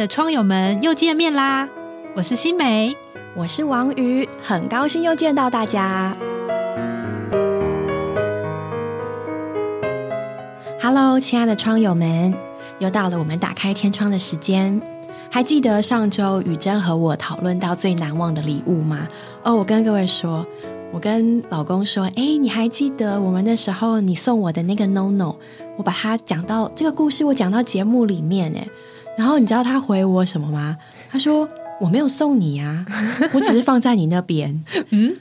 的窗友们，又见面啦！我是新梅，我是王瑜，很高兴又见到大家。Hello，亲爱的窗友们，又到了我们打开天窗的时间。还记得上周雨珍和我讨论到最难忘的礼物吗？哦，我跟各位说，我跟老公说，哎，你还记得我们那时候你送我的那个 No No？我把它讲到这个故事，我讲到节目里面，哎。然后你知道他回我什么吗？他说：“我没有送你啊，我只是放在你那边。”嗯，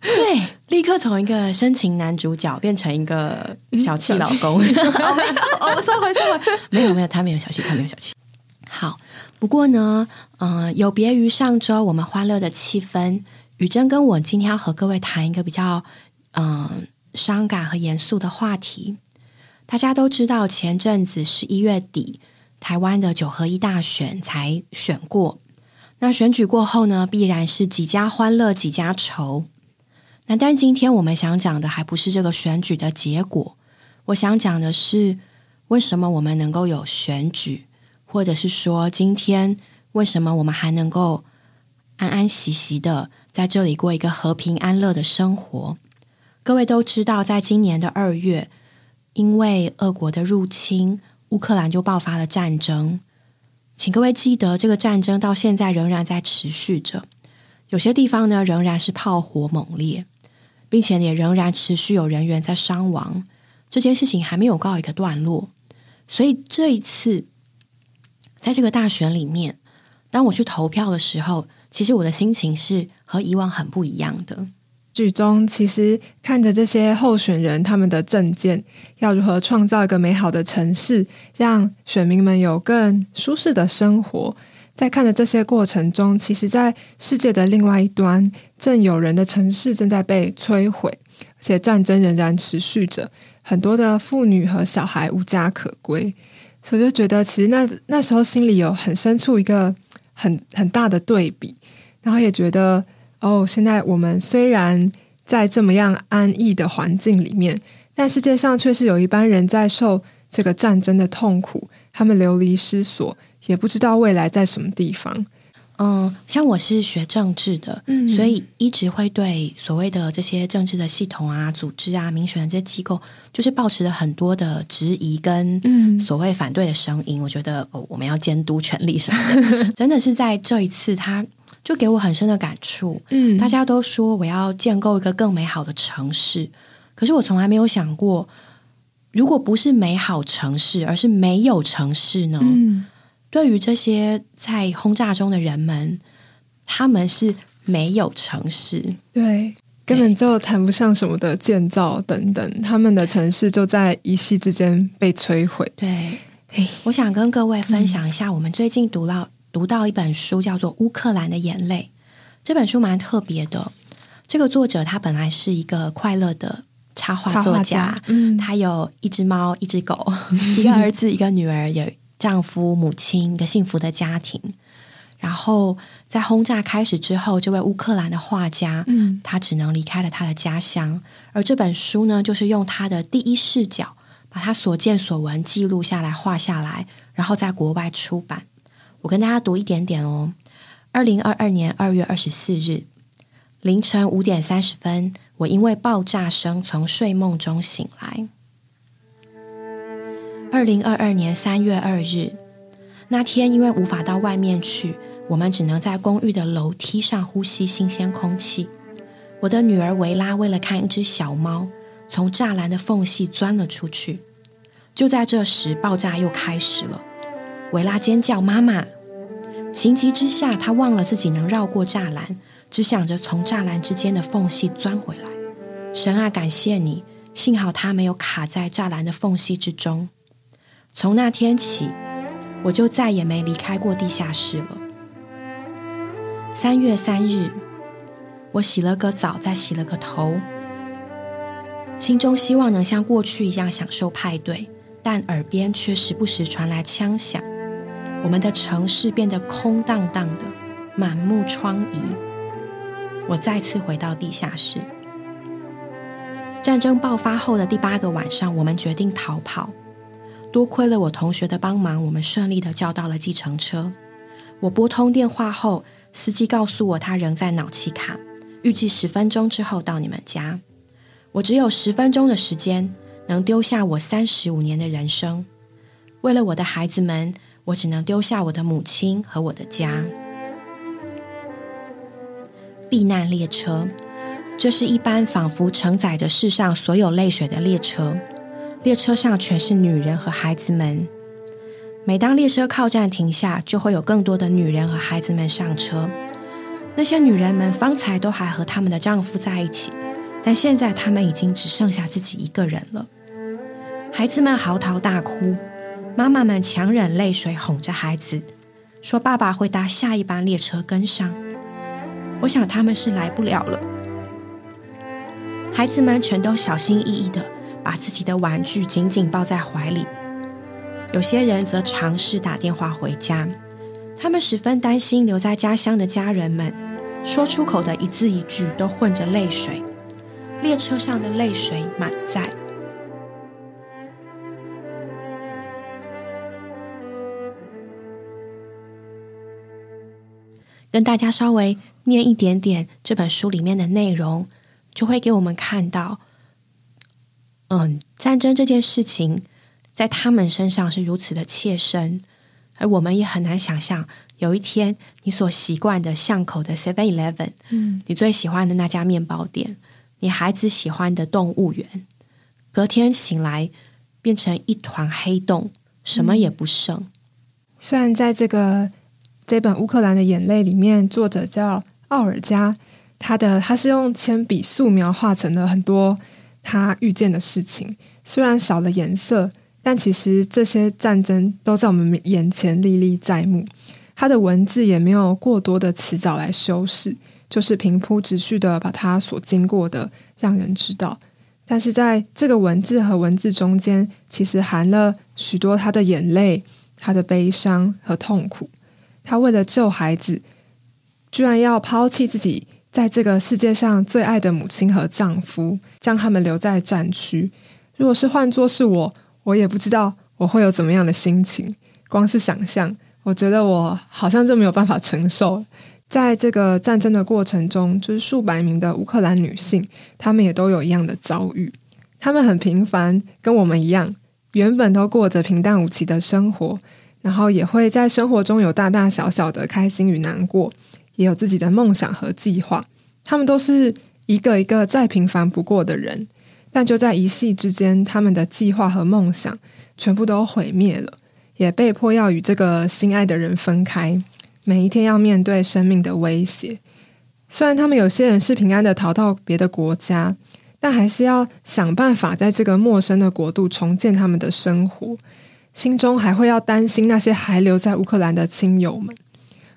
对，立刻从一个深情男主角变成一个小气老公。哦，收回，收回，没有，没有，他没有小气，他没有小气。好，不过呢，嗯，有别于上周我们欢乐的气氛，雨珍跟我今天要和各位谈一个比较嗯伤感和严肃的话题。大家都知道，前阵子十一月底。台湾的九合一大选才选过，那选举过后呢，必然是几家欢乐几家愁。那但今天我们想讲的还不是这个选举的结果，我想讲的是为什么我们能够有选举，或者是说今天为什么我们还能够安安息息的在这里过一个和平安乐的生活。各位都知道，在今年的二月，因为俄国的入侵。乌克兰就爆发了战争，请各位记得，这个战争到现在仍然在持续着。有些地方呢，仍然是炮火猛烈，并且也仍然持续有人员在伤亡。这件事情还没有告一个段落，所以这一次，在这个大选里面，当我去投票的时候，其实我的心情是和以往很不一样的。剧中其实看着这些候选人他们的证件，要如何创造一个美好的城市，让选民们有更舒适的生活。在看着这些过程中，其实，在世界的另外一端，正有人的城市正在被摧毁，而且战争仍然持续着，很多的妇女和小孩无家可归。所以就觉得，其实那那时候心里有很深处一个很很大的对比，然后也觉得。哦，现在我们虽然在这么样安逸的环境里面，但世界上却是有一班人在受这个战争的痛苦，他们流离失所，也不知道未来在什么地方。嗯，像我是学政治的，所以一直会对所谓的这些政治的系统啊、组织啊、民选的这些机构，就是保持了很多的质疑跟所谓反对的声音。我觉得哦，我们要监督权力什么的，真的是在这一次他。就给我很深的感触。嗯，大家都说我要建构一个更美好的城市，可是我从来没有想过，如果不是美好城市，而是没有城市呢？嗯，对于这些在轰炸中的人们，他们是没有城市，对，根本就谈不上什么的建造等等，他们的城市就在一夕之间被摧毁。对，我想跟各位分享一下，我们最近读到。读到一本书，叫做《乌克兰的眼泪》。这本书蛮特别的。这个作者他本来是一个快乐的插画作家，嗯，他有一只猫，一只狗，一个儿子，一个女儿，有丈夫、母亲，一个幸福的家庭。然后在轰炸开始之后，这位乌克兰的画家，嗯，他只能离开了他的家乡。而这本书呢，就是用他的第一视角，把他所见所闻记录下来、画下来，然后在国外出版。我跟大家读一点点哦。二零二二年二月二十四日凌晨五点三十分，我因为爆炸声从睡梦中醒来。二零二二年三月二日那天，因为无法到外面去，我们只能在公寓的楼梯上呼吸新鲜空气。我的女儿维拉为了看一只小猫，从栅栏的缝隙钻了出去。就在这时，爆炸又开始了。维拉尖叫：“妈妈！”情急之下，他忘了自己能绕过栅栏，只想着从栅栏之间的缝隙钻回来。神啊，感谢你！幸好他没有卡在栅栏的缝隙之中。从那天起，我就再也没离开过地下室了。三月三日，我洗了个澡，再洗了个头，心中希望能像过去一样享受派对，但耳边却时不时传来枪响。我们的城市变得空荡荡的，满目疮痍。我再次回到地下室。战争爆发后的第八个晚上，我们决定逃跑。多亏了我同学的帮忙，我们顺利的叫到了计程车。我拨通电话后，司机告诉我他仍在脑气卡，预计十分钟之后到你们家。我只有十分钟的时间，能丢下我三十五年的人生。为了我的孩子们，我只能丢下我的母亲和我的家。避难列车，这是一班仿佛承载着世上所有泪水的列车。列车上全是女人和孩子们。每当列车靠站停下，就会有更多的女人和孩子们上车。那些女人们方才都还和他们的丈夫在一起，但现在她们已经只剩下自己一个人了。孩子们嚎啕大哭，妈妈们强忍泪水哄着孩子，说：“爸爸会搭下一班列车跟上。”我想他们是来不了了。孩子们全都小心翼翼的把自己的玩具紧紧抱在怀里。有些人则尝试打电话回家，他们十分担心留在家乡的家人们，说出口的一字一句都混着泪水。列车上的泪水满载。跟大家稍微念一点点这本书里面的内容，就会给我们看到，嗯，战争这件事情。在他们身上是如此的切身，而我们也很难想象，有一天你所习惯的巷口的 Seven Eleven，嗯，你最喜欢的那家面包店，你孩子喜欢的动物园，隔天醒来变成一团黑洞，什么也不剩。虽然在这个这本乌克兰的眼泪里面，作者叫奥尔加，他的他是用铅笔素描画成了很多他遇见的事情，虽然少了颜色。但其实这些战争都在我们眼前历历在目，他的文字也没有过多的词藻来修饰，就是平铺直叙的把他所经过的让人知道。但是在这个文字和文字中间，其实含了许多他的眼泪、他的悲伤和痛苦。他为了救孩子，居然要抛弃自己在这个世界上最爱的母亲和丈夫，将他们留在战区。如果是换作是我。我也不知道我会有怎么样的心情，光是想象，我觉得我好像就没有办法承受。在这个战争的过程中，就是数百名的乌克兰女性，她们也都有一样的遭遇。她们很平凡，跟我们一样，原本都过着平淡无奇的生活，然后也会在生活中有大大小小的开心与难过，也有自己的梦想和计划。他们都是一个一个再平凡不过的人。但就在一夕之间，他们的计划和梦想全部都毁灭了，也被迫要与这个心爱的人分开。每一天要面对生命的威胁。虽然他们有些人是平安的逃到别的国家，但还是要想办法在这个陌生的国度重建他们的生活。心中还会要担心那些还留在乌克兰的亲友们。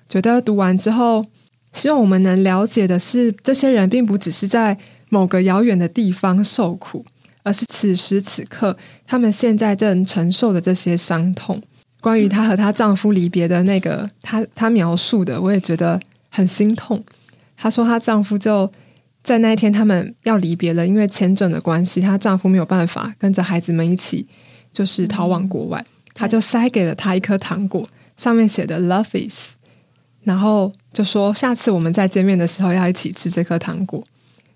觉得读完之后，希望我们能了解的是，这些人并不只是在。某个遥远的地方受苦，而是此时此刻他们现在正承受的这些伤痛。关于她和她丈夫离别的那个，她她描述的，我也觉得很心痛。她说她丈夫就在那一天，他们要离别了，因为签证的关系，她丈夫没有办法跟着孩子们一起，就是逃往国外。他就塞给了她一颗糖果，上面写的 “Love is”，然后就说下次我们再见面的时候要一起吃这颗糖果。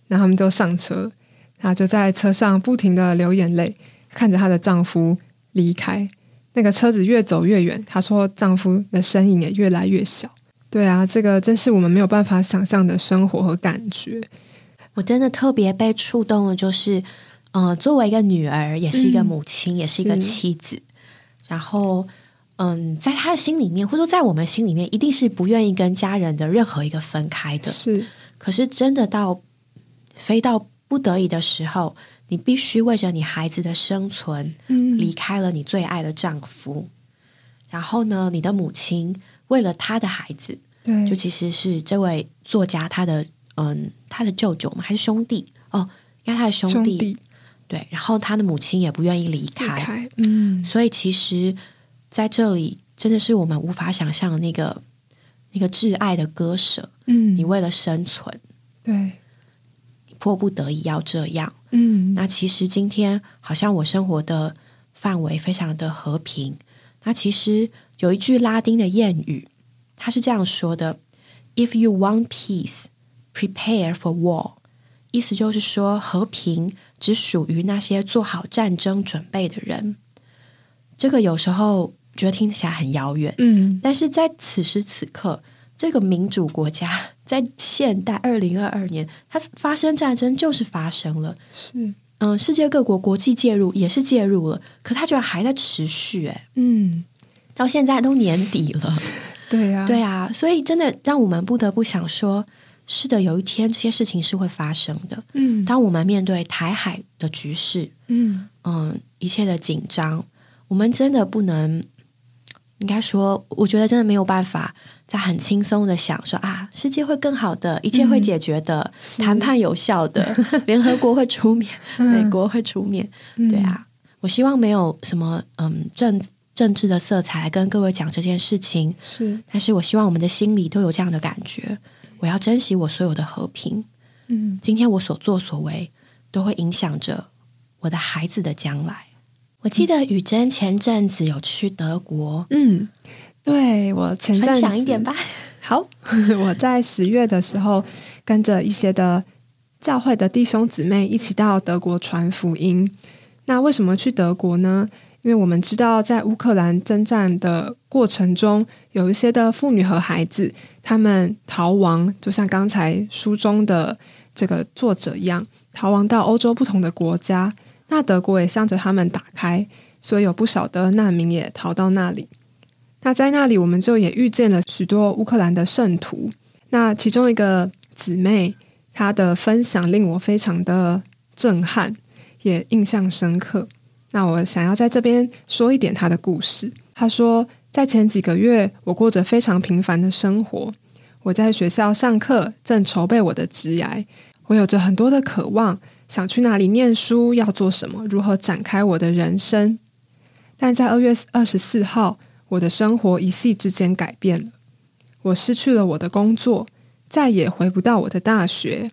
然后他们就上车，然后就在车上不停的流眼泪，看着她的丈夫离开。那个车子越走越远，她说丈夫的身影也越来越小。对啊，这个真是我们没有办法想象的生活和感觉。我真的特别被触动的，就是，呃，作为一个女儿，也是一个母亲，也是一个妻子。然后，嗯，在他的心里面，或者说在我们心里面，一定是不愿意跟家人的任何一个分开的。是，可是真的到。飞到不得已的时候，你必须为着你孩子的生存，离开了你最爱的丈夫。然后呢，你的母亲为了他的孩子，对，就其实是这位作家他的嗯，他的舅舅嘛，还是兄弟哦，应该他的兄弟。对，然后他的母亲也不愿意离开，嗯，所以其实在这里真的是我们无法想象那个那个挚爱的割舍。嗯，你为了生存，对。迫不得已要这样，嗯，那其实今天好像我生活的范围非常的和平。那其实有一句拉丁的谚语，它是这样说的：“If you want peace, prepare for war。”意思就是说，和平只属于那些做好战争准备的人。这个有时候觉得听起来很遥远，嗯，但是在此时此刻，这个民主国家 在现代二零二二年，它发生战争就是发生了。是，嗯，世界各国国际介入也是介入了，可它居然还在持续，哎，嗯，到现在都年底了，对呀、对啊，所以真的让我们不得不想说，是的，有一天这些事情是会发生的。嗯，当我们面对台海的局势，嗯，嗯，一切的紧张，我们真的不能，应该说，我觉得真的没有办法在很轻松的想说啊，世界会更好的，一切会解决的，是谈判有效的，联合国会出面，嗯。美国会出面，嗯。对，啊，我希望没有什么嗯政政治的色彩跟各位讲这件事情，是，但是我希望我们的心里都有这样的感觉，我要珍惜我所有的和平。嗯，今天我所作所为都会影响着我的孩子的将来。我记得雨珍前阵子有去德国，嗯，对我前阵分子享一点吧。好，我在十月的时候跟着一些的教会的弟兄姊妹一起到德国传福音。那为什么去德国呢？因为我们知道，在乌克兰征战的过程中，有一些的妇女和孩子，他们逃亡，就像刚才书中的这个作者一样，逃亡到欧洲不同的国家。那德国也向着他们打开，所以有不少的难民也逃到那里。那在那里，我们就也遇见了许多乌克兰的圣徒。那其中一个姊妹，她的分享令我非常的震撼，也印象深刻。那我想要在这边说一点她的故事。她说，在前几个月，我过着非常平凡的生活。我在学校上课，正筹备我的职涯。我有着很多的渴望，想去哪里念书，要做什么，如何展开我的人生。但在二月二十四号，我的生活一夕之间改变了。我失去了我的工作，再也回不到我的大学，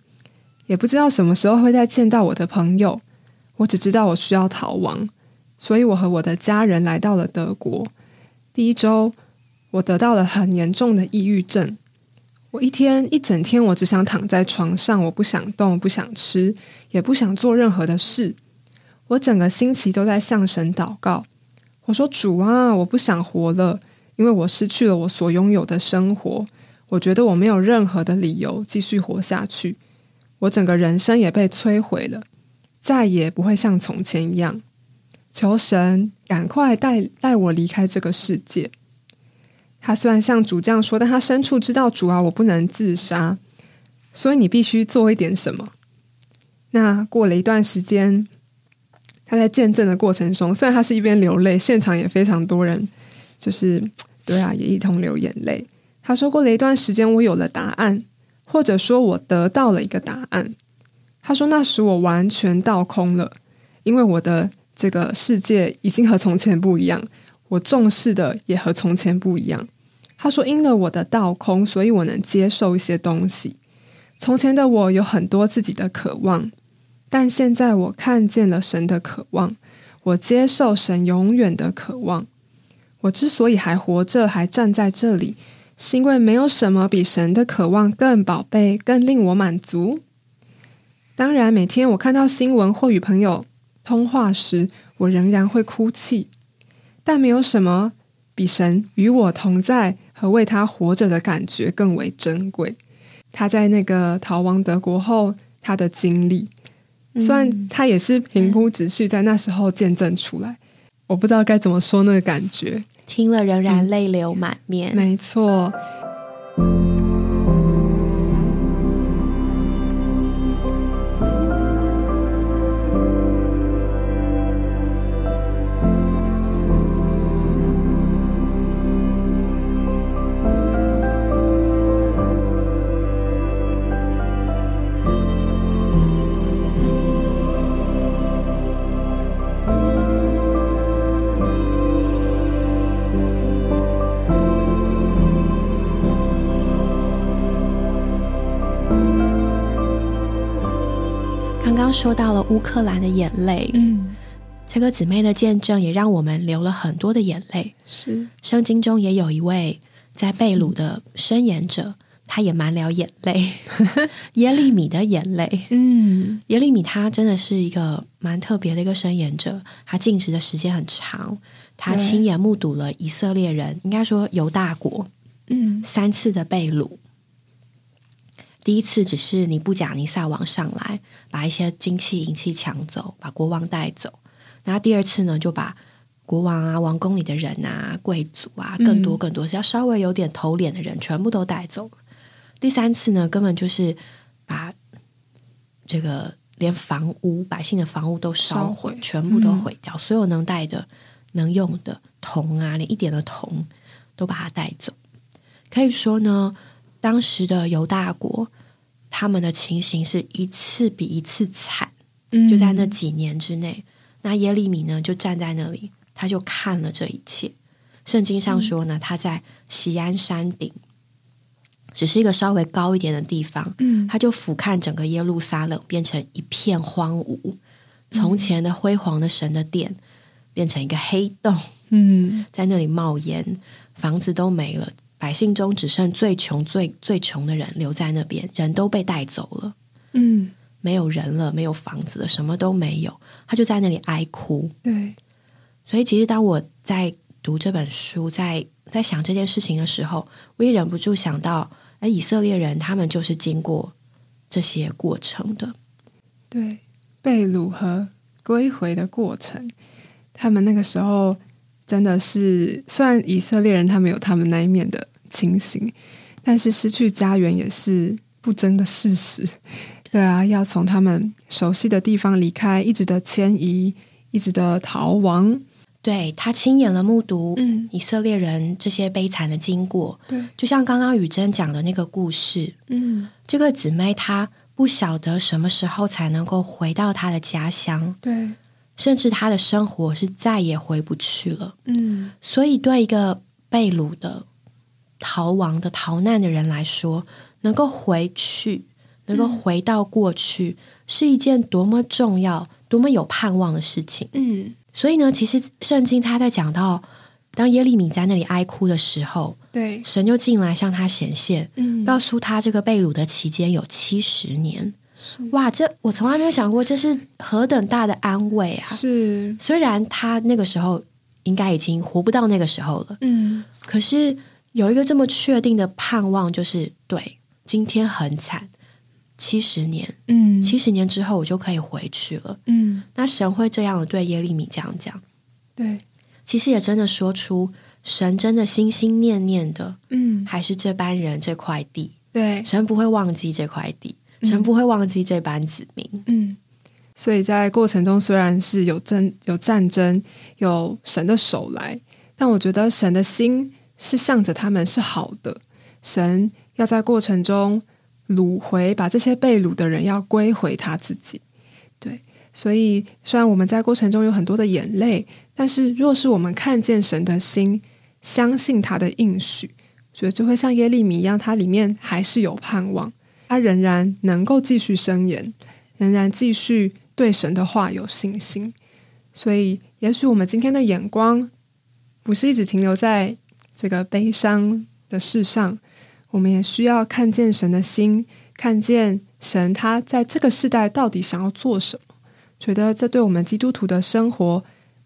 也不知道什么时候会再见到我的朋友。我只知道我需要逃亡，所以我和我的家人来到了德国。第一周，我得到了很严重的抑郁症。我一天一整天，我只想躺在床上，我不想动，不想吃，也不想做任何的事。我整个星期都在向神祷告。我说：“主啊，我不想活了，因为我失去了我所拥有的生活。我觉得我没有任何的理由继续活下去。我整个人生也被摧毁了，再也不会像从前一样。求神赶快带带我离开这个世界。”他虽然像主这样说，但他深处知道主啊，我不能自杀，所以你必须做一点什么。那过了一段时间，他在见证的过程中，虽然他是一边流泪，现场也非常多人，就是对啊，也一同流眼泪。他说，过了一段时间，我有了答案，或者说我得到了一个答案。他说，那时我完全倒空了，因为我的这个世界已经和从前不一样，我重视的也和从前不一样。他说：“因了我的倒空，所以我能接受一些东西。从前的我有很多自己的渴望，但现在我看见了神的渴望，我接受神永远的渴望。我之所以还活着，还站在这里，是因为没有什么比神的渴望更宝贝、更令我满足。当然，每天我看到新闻或与朋友通话时，我仍然会哭泣，但没有什么比神与我同在。”和为他活着的感觉更为珍贵。他在那个逃亡德国后，他的经历，虽然他也是平铺直叙，在那时候见证出来，我不知道该怎么说那个感觉。听了仍然泪流满面。没错。刚刚说到了乌克兰的眼泪，嗯，这个姊妹的见证也让我们流了很多的眼泪。是圣经中也有一位在被掳的申言者，他也满了眼泪，耶利米的眼泪。嗯耶利米他真的是一个蛮特别的一个申言者，他尽职的时间很长，他对亲眼目睹了以色列人，应该说犹大国嗯三次的被掳。第一次只是尼布甲尼撒王上来，把一些金器银器抢走，把国王带走。然后第二次呢，就把国王啊、王宫里的人啊、贵族啊，更多更多，只要稍微有点头脸的人，全部都带走。第三次呢，根本就是把这个连房屋、百姓的房屋都烧烧毁，全部都毁掉，所有能带的、能用的铜啊，连一点的铜都把它带走。可以说呢，当时的犹大国，他们的情形是一次比一次惨。嗯就在那几年之内，那耶利米呢就站在那里，他就看了这一切。圣经上说呢，他在西安山顶，只是一个稍微高一点的地方，嗯他就俯瞰整个耶路撒冷，变成一片荒芜。从前的辉煌的神的殿，变成一个黑洞，嗯在那里冒烟，房子都没了，百姓中只剩最穷、最最穷的人留在那边，人都被带走了。嗯没有人了，没有房子了，什么都没有，他就在那里哀哭。对所以，其实当我在读这本书，在在想这件事情的时候，我也忍不住想到，哎，以色列人他们就是经过这些过程的。对被掳和归回的过程，他们那个时候真的是，虽然以色列人他们有他们那一面的情形，但是失去家园也是不争的事实。对啊，要从他们熟悉的地方离开，一直的迁移，一直的逃亡。对他亲眼了目睹嗯。以色列人这些悲惨的经过，对，就像刚刚雨珍讲的那个故事，嗯，这个姊妹她不晓得什么时候才能够回到她的家乡，对，甚至她的生活是再也回不去了。嗯。所以，对一个被掳的、逃亡的、逃难的人来说，能够回去，能够回到过去，是一件多么重要、多么有盼望的事情。嗯，所以呢，其实圣经他在讲到，当耶利米在那里哀哭的时候，对，神就进来向他显现，嗯告诉他这个被掳的期间有七十年。哇，这我从来没有想过，这是何等大的安慰啊！是，虽然他那个时候应该已经活不到那个时候了。嗯可是有一个这么确定的盼望，就是对今天很惨，七十年，嗯。七十年之后我就可以回去了。嗯，那神会这样对耶利米这样讲，对，其实也真的说出神真的心心念念的嗯。还是这班人这块地，对，神不会忘记这块地，神不会忘记这班子民。嗯，所以在过程中虽然是有争、有战争、有神的手来，但我觉得神的心是向着他们是好的。神要在过程中掳回，把这些被掳的人要归回他自己。对，所以虽然我们在过程中有很多的眼泪，但是若是我们看见神的心，相信他的应许，所以就会像耶利米一样，它里面还是有盼望。他仍然能够继续伸言，仍然继续对神的话有信心。所以，也许我们今天的眼光不是一直停留在这个悲伤的世上，我们也需要看见神的心，看见神他在这个世代到底想要做什么。觉得这对我们基督徒的生活，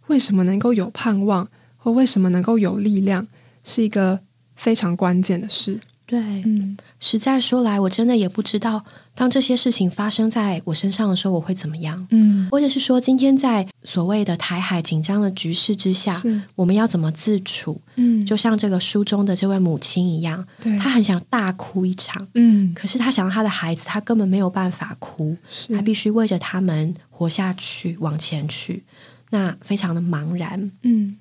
为什么能够有盼望，或为什么能够有力量，是一个非常关键的事。对，嗯。实在说来，我真的也不知道，当这些事情发生在我身上的时候，我会怎么样，嗯，或者是说，今天在所谓的台海紧张的局势之下，我们要怎么自处？嗯，就像这个书中的这位母亲一样，对。她很想大哭一场，嗯。可是她想要她的孩子，她根本没有办法哭，她必须为着他们活下去，往前去，那非常的茫然。嗯。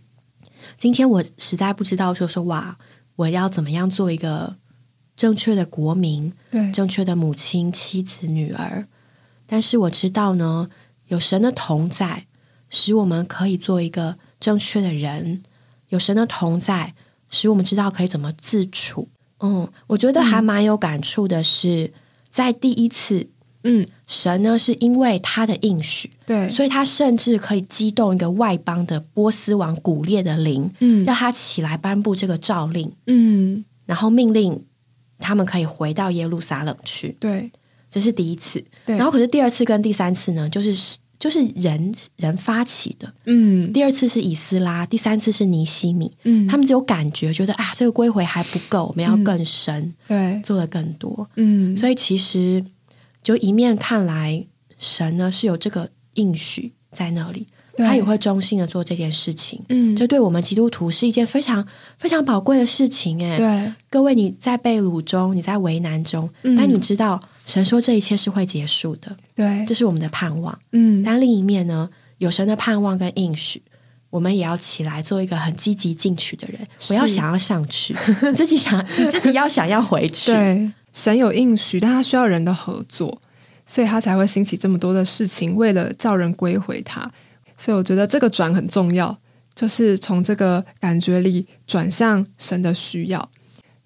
今天我实在不知道说说哇，我要怎么样做一个正确的国民，对正确的母亲、妻子、女儿。但是我知道呢，有神的同在，使我们可以做一个正确的人。有神的同在，使我们知道可以怎么自处。嗯，我觉得还蛮有感触的是，在第一次嗯，神呢是因为他的应许，对，所以他甚至可以激动一个外邦的波斯王古列的灵，嗯让他起来颁布这个诏令，嗯，然后命令他们可以回到耶路撒冷去。对这是第一次。对，然后可是第二次跟第三次呢，就是就是人人发起的。嗯第二次是以斯拉，第三次是尼西米。嗯，他们只有感觉，觉得啊，这个归回还不够，我们要更深，对，做的更多。嗯，所以其实就一面看来，神呢是有这个应许在那里，对他也会忠心的做这件事情。嗯，这对我们基督徒是一件非常非常宝贵的事情，哎，对，各位你在被掳中，你在为难中，嗯。但你知道神说这一切是会结束的，对，这是我们的盼望。嗯，但另一面呢，有神的盼望跟应许，我们也要起来做一个很积极进取的人，不要想要上去，自己想，自己要想要回去。对，神有应许，但他需要人的合作，所以他才会兴起这么多的事情，为了叫人归回他。所以我觉得这个转很重要，就是从这个感觉里转向神的需要。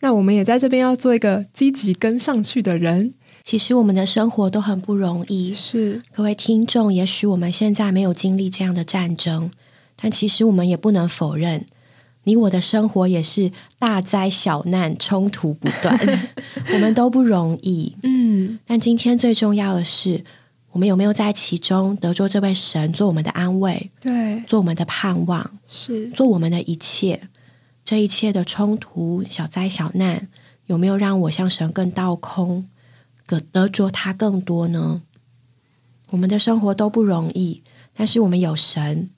那我们也在这边要做一个积极跟上去的人。其实我们的生活都很不容易，是，各位听众，也许我们现在没有经历这样的战争，但其实我们也不能否认，你我的生活也是大灾小难、冲突不断，我们都不容易。嗯，但今天最重要的是，我们有没有在其中得着这位神做我们的安慰，对，做我们的盼望，是，做我们的一切？这一切的冲突、小灾小难，有没有让我向神更倒空，得得着他更多呢？我们的生活都不容易，但是我们有神，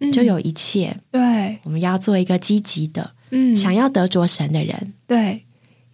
嗯就有一切。对，我们要做一个积极的，嗯，想要得着神的人。对，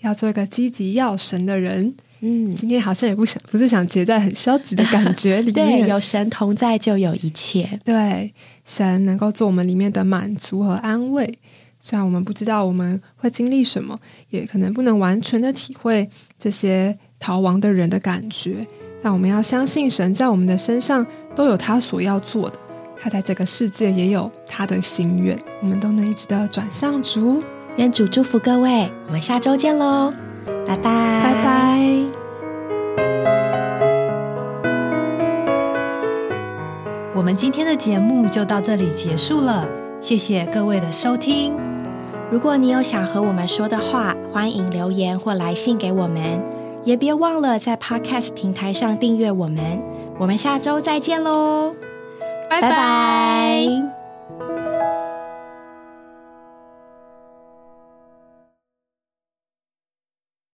要做一个积极要神的人。嗯，今天好像也不想，不是想结在很消极的感觉 里面对，面。有神同在就有一切。对，神能够做我们里面的满足和安慰。虽然我们不知道我们会经历什么，也可能不能完全的体会这些逃亡的人的感觉，但我们要相信神在我们的身上都有他所要做的，他在这个世界也有他的心愿，我们都能一直的转向主。愿主祝福各位，我们下周见喽，拜拜，拜拜。我们今天的节目就到这里结束了，谢谢各位的收听。如果你有想和我们说的话，欢迎留言或来信给我们，也别忘了在 Podcast 平台上订阅我们。我们下周再见喽，拜拜拜